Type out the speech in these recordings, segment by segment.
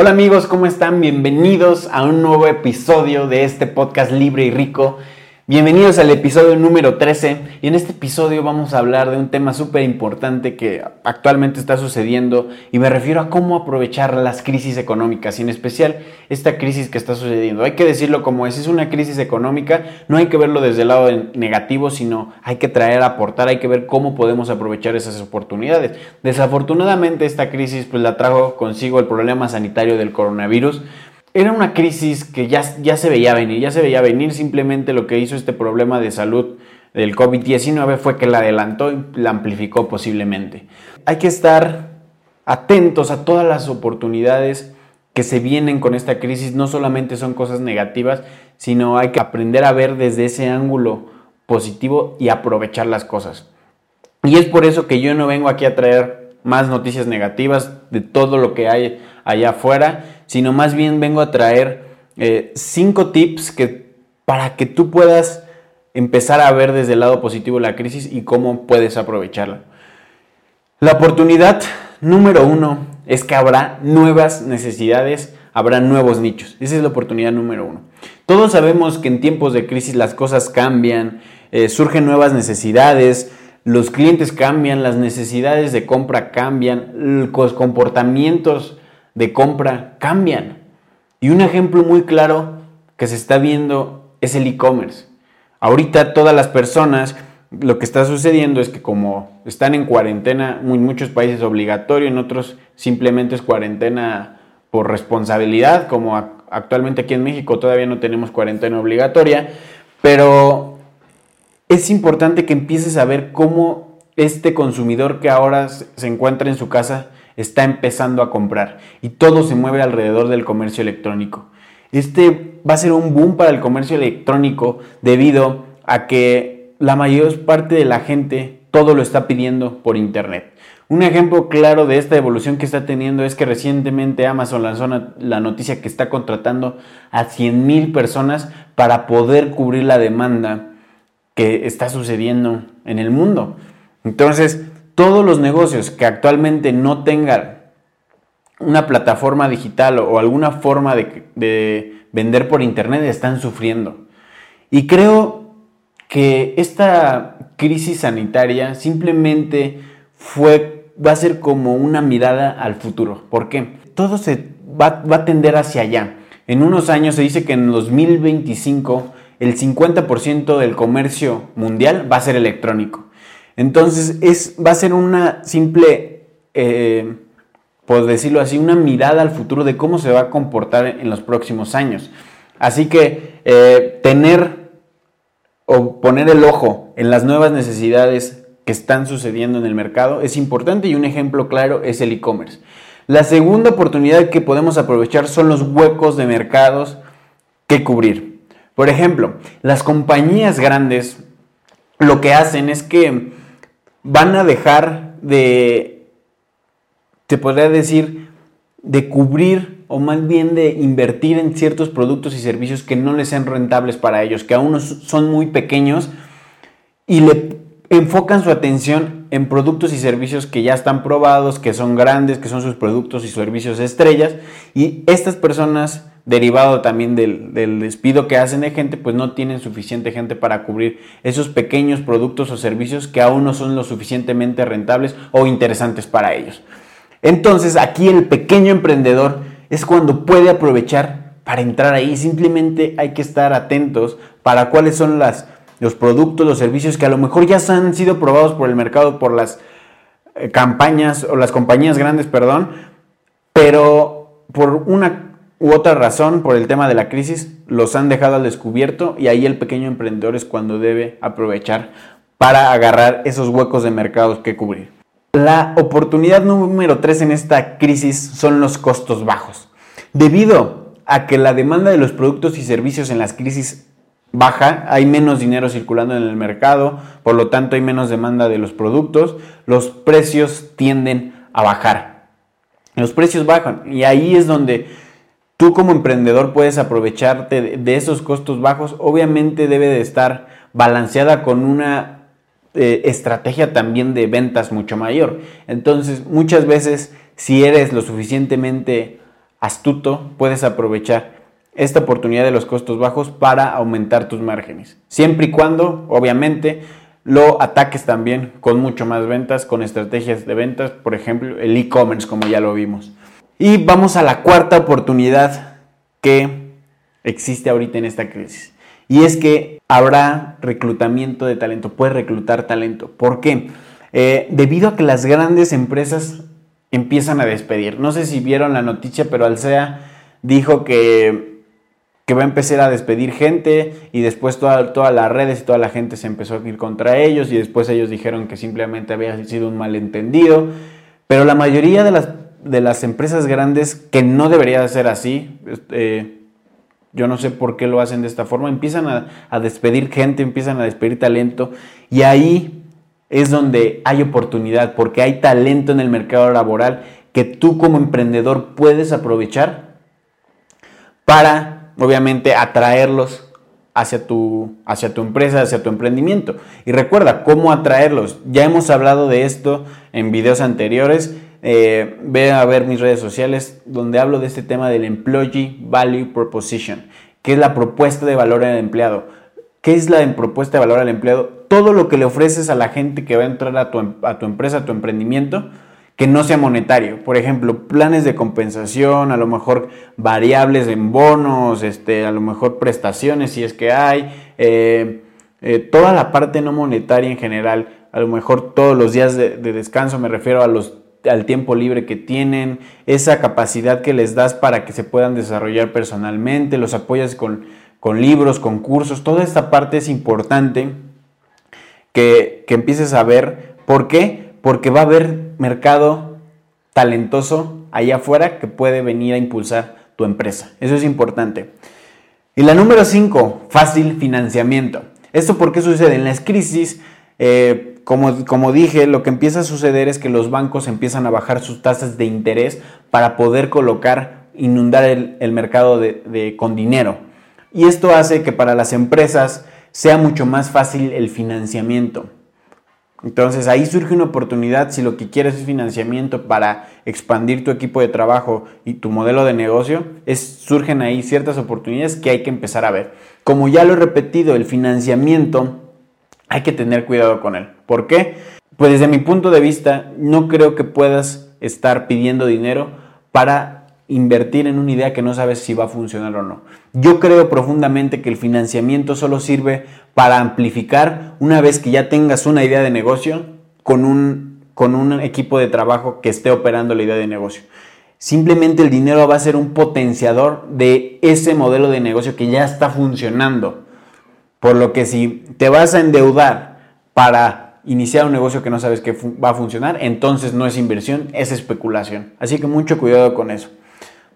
Hola amigos, ¿cómo están? Bienvenidos a un nuevo episodio de este podcast libre y rico. Bienvenidos al episodio número 13 y en este episodio vamos a hablar de un tema súper importante que actualmente está sucediendo y me refiero a cómo aprovechar las crisis económicas y en especial esta crisis que está sucediendo. Hay que decirlo como es, es una crisis económica, no hay que verlo desde el lado negativo, sino hay que traer, aportar, hay que ver cómo podemos aprovechar esas oportunidades. Desafortunadamente esta crisis pues la trajo consigo el problema sanitario del coronavirus era una crisis que ya, ya se veía venir, ya se veía venir, simplemente lo que hizo este problema de salud del COVID-19 fue que la adelantó y la amplificó posiblemente. Hay que estar atentos a todas las oportunidades que se vienen con esta crisis, no solamente son cosas negativas, sino hay que aprender a ver desde ese ángulo positivo y aprovechar las cosas. Y es por eso que yo no vengo aquí a traer más noticias negativas de todo lo que hay allá afuera, sino más bien vengo a traer eh, cinco tips que, para que tú puedas empezar a ver desde el lado positivo la crisis y cómo puedes aprovecharla. La oportunidad número uno es que habrá nuevas necesidades, habrá nuevos nichos. Esa es la oportunidad número uno. Todos sabemos que en tiempos de crisis las cosas cambian, eh, surgen nuevas necesidades, los clientes cambian, las necesidades de compra cambian, los comportamientos de compra cambian. Y un ejemplo muy claro que se está viendo es el e-commerce. Ahorita todas las personas, lo que está sucediendo es que como están en cuarentena, en muchos países obligatorio, en otros simplemente es cuarentena por responsabilidad, como actualmente aquí en México todavía no tenemos cuarentena obligatoria, pero es importante que empieces a ver cómo este consumidor que ahora se encuentra en su casa está empezando a comprar y todo se mueve alrededor del comercio electrónico. Este va a ser un boom para el comercio electrónico debido a que la mayor parte de la gente todo lo está pidiendo por internet. Un ejemplo claro de esta evolución que está teniendo es que recientemente Amazon lanzó la noticia que está contratando a 100.000 personas para poder cubrir la demanda que está sucediendo en el mundo. Entonces, todos los negocios que actualmente no tengan una plataforma digital o alguna forma de, vender por internet están sufriendo. Y creo que esta crisis sanitaria simplemente fue, va a ser como una mirada al futuro. ¿Por qué? Todo se va, va a tender hacia allá. En unos años se dice que en 2025 el 50% del comercio mundial va a ser electrónico. Entonces es, va a ser una simple, eh, por decirlo así, una mirada al futuro de cómo se va a comportar en los próximos años. Así que eh, tener o poner el ojo en las nuevas necesidades que están sucediendo en el mercado es importante y un ejemplo claro es el e-commerce. La segunda oportunidad que podemos aprovechar son los huecos de mercados que cubrir. Por ejemplo, las compañías grandes lo que hacen es que van a dejar de, te podría decir, de cubrir o más bien de invertir en ciertos productos y servicios que no les sean rentables para ellos, que aún son muy pequeños y le enfocan su atención en productos y servicios que ya están probados, que son grandes, que son sus productos y servicios estrellas y estas personas derivado también del, despido que hacen de gente, pues no tienen suficiente gente para cubrir esos pequeños productos o servicios que aún no son lo suficientemente rentables o interesantes para ellos. Entonces aquí el pequeño emprendedor es cuando puede aprovechar para entrar ahí. Simplemente hay que estar atentos para cuáles son los productos, los servicios que a lo mejor ya han sido probados por el mercado, por las eh, campañas o las compañías grandes, perdón, pero por una u otra razón por el tema de la crisis los han dejado al descubierto y ahí el pequeño emprendedor es cuando debe aprovechar para agarrar esos huecos de mercados que cubrir. La oportunidad número 3 en esta crisis son los costos bajos. Debido a que la demanda de los productos y servicios en las crisis baja, hay menos dinero circulando en el mercado, por lo tanto hay menos demanda de los productos, los precios tienden a bajar. Los precios bajan y ahí es donde Tú como emprendedor puedes aprovecharte de esos costos bajos. Obviamente debe de estar balanceada con una eh, estrategia también de ventas mucho mayor. Entonces, muchas veces, si eres lo suficientemente astuto, puedes aprovechar esta oportunidad de los costos bajos para aumentar tus márgenes. Siempre y cuando, obviamente, lo ataques también con mucho más ventas, con estrategias de ventas, por ejemplo, el e-commerce, como ya lo vimos. Y vamos a la cuarta oportunidad que existe ahorita en esta crisis. Y es que habrá reclutamiento de talento, puedes reclutar talento. ¿Por qué? Eh, debido a que las grandes empresas empiezan a despedir. No sé si vieron la noticia, pero Alsea dijo que, que va a empezar a despedir gente y después todas las redes y toda la gente se empezó a ir contra ellos y después ellos dijeron que simplemente había sido un malentendido. Pero la mayoría de las, de las empresas grandes, que no debería ser así, eh, yo no sé por qué lo hacen de esta forma. Empiezan a, despedir gente, empiezan a despedir talento y ahí es donde hay oportunidad, porque hay talento en el mercado laboral que tú como emprendedor puedes aprovechar para, obviamente, atraerlos hacia tu, hacia tu empresa, hacia tu emprendimiento. Y recuerda, ¿cómo atraerlos? Ya hemos hablado de esto en videos anteriores eh, ve a ver mis redes sociales donde hablo de este tema del Employee Value Proposition, que es la propuesta de valor al empleado. ¿Qué es la propuesta de valor al empleado? Todo lo que le ofreces a la gente que va a entrar a tu, a tu empresa, a tu emprendimiento, que no sea monetario. Por ejemplo, planes de compensación, a lo mejor variables en bonos, este, a lo mejor prestaciones si es que hay, eh, eh, toda la parte no monetaria en general, a lo mejor todos los días de descanso, me refiero a los al tiempo libre que tienen, esa capacidad que les das para que se puedan desarrollar personalmente, los apoyas con, con libros, con cursos, toda esta parte es importante que, que empieces a ver. ¿Por qué? Porque va a haber mercado talentoso allá afuera que puede venir a impulsar tu empresa. Eso es importante. Y la número 5, fácil financiamiento. ¿Esto por qué sucede? En las crisis eh, como, dije, lo que empieza a suceder es que los bancos empiezan a bajar sus tasas de interés para poder colocar, inundar el, mercado de, con dinero. Y esto hace que para las empresas sea mucho más fácil el financiamiento. Entonces ahí surge una oportunidad si lo que quieres es financiamiento para expandir tu equipo de trabajo y tu modelo de negocio, surgen ahí ciertas oportunidades que hay que empezar a ver. Como ya lo he repetido, el financiamiento hay que tener cuidado con él. ¿Por qué? Pues desde mi punto de vista, no creo que puedas estar pidiendo dinero para invertir en una idea que no sabes si va a funcionar o no. Yo creo profundamente que el financiamiento solo sirve para amplificar una vez que ya tengas una idea de negocio con un, con un equipo de trabajo que esté operando la idea de negocio. Simplemente el dinero va a ser un potenciador de ese modelo de negocio que ya está funcionando. Por lo que si te vas a endeudar para iniciar un negocio que no sabes que va a funcionar, entonces no es inversión, es especulación. Así que mucho cuidado con eso.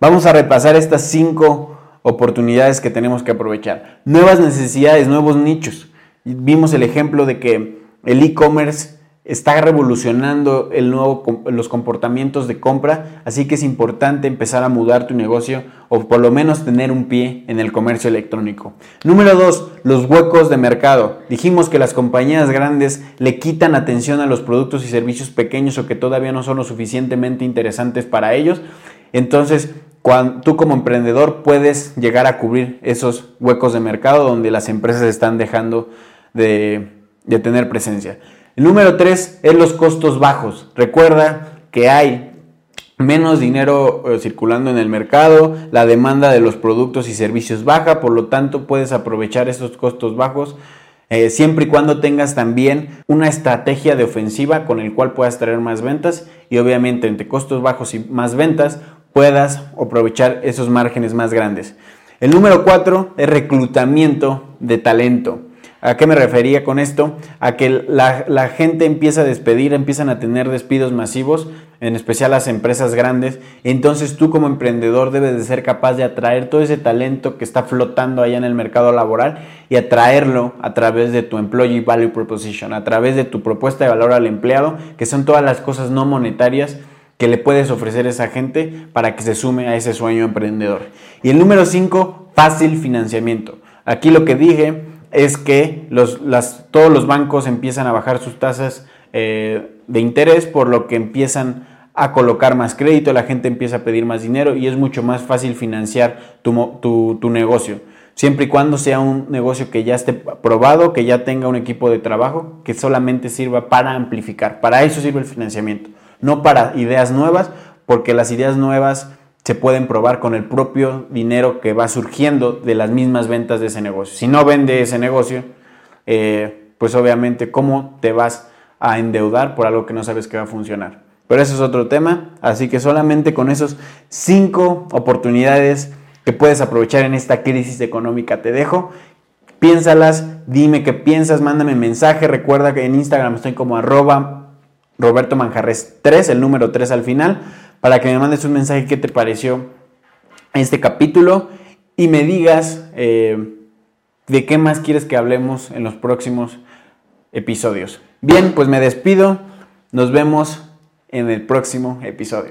Vamos a repasar estas cinco oportunidades que tenemos que aprovechar. Nuevas necesidades, nuevos nichos. Vimos el ejemplo de que el e-commerce está revolucionando el nuevo, los comportamientos de compra, así que es importante empezar a mudar tu negocio o por lo menos tener un pie en el comercio electrónico. Número dos, los huecos de mercado. Dijimos que las compañías grandes le quitan atención a los productos y servicios pequeños o que todavía no son lo suficientemente interesantes para ellos. Entonces, tú como emprendedor puedes llegar a cubrir esos huecos de mercado donde las empresas están dejando de, de tener presencia. El número tres es los costos bajos. Recuerda que hay menos dinero eh, circulando en el mercado, la demanda de los productos y servicios baja, por lo tanto puedes aprovechar esos costos bajos eh, siempre y cuando tengas también una estrategia de ofensiva con el cual puedas traer más ventas y obviamente entre costos bajos y más ventas puedas aprovechar esos márgenes más grandes. El número cuatro es reclutamiento de talento. ¿A qué me refería con esto? A que la, gente empieza a despedir, empiezan a tener despidos masivos, en especial las empresas grandes. Entonces tú como emprendedor debes de ser capaz de atraer todo ese talento que está flotando allá en el mercado laboral y atraerlo a través de tu Employee Value Proposition, a través de tu propuesta de valor al empleado, que son todas las cosas no monetarias que le puedes ofrecer a esa gente para que se sume a ese sueño emprendedor. Y el número 5, fácil financiamiento. Aquí lo que dije es que todos los bancos empiezan a bajar sus tasas eh, de interés, por lo que empiezan a colocar más crédito, la gente empieza a pedir más dinero y es mucho más fácil financiar tu, tu negocio siempre y cuando sea un negocio que ya esté probado, que ya tenga un equipo de trabajo, que solamente sirva para amplificar. Para eso sirve el financiamiento, no para ideas nuevas, porque las ideas nuevas se pueden probar con el propio dinero que va surgiendo de las mismas ventas de ese negocio. Si no vende ese negocio, eh, pues obviamente cómo te vas a endeudar por algo que no sabes que va a funcionar. Pero eso es otro tema, así que solamente con esos cinco oportunidades que puedes aprovechar en esta crisis económica te dejo. Piénsalas, dime qué piensas, mándame mensaje. Recuerda que en Instagram estoy como arroba Roberto Manjarres 3, el número 3 al final, para que me mandes un mensaje qué te pareció este capítulo y me digas eh, de qué más quieres que hablemos en los próximos episodios. Bien, pues me despido. Nos vemos en el próximo episodio.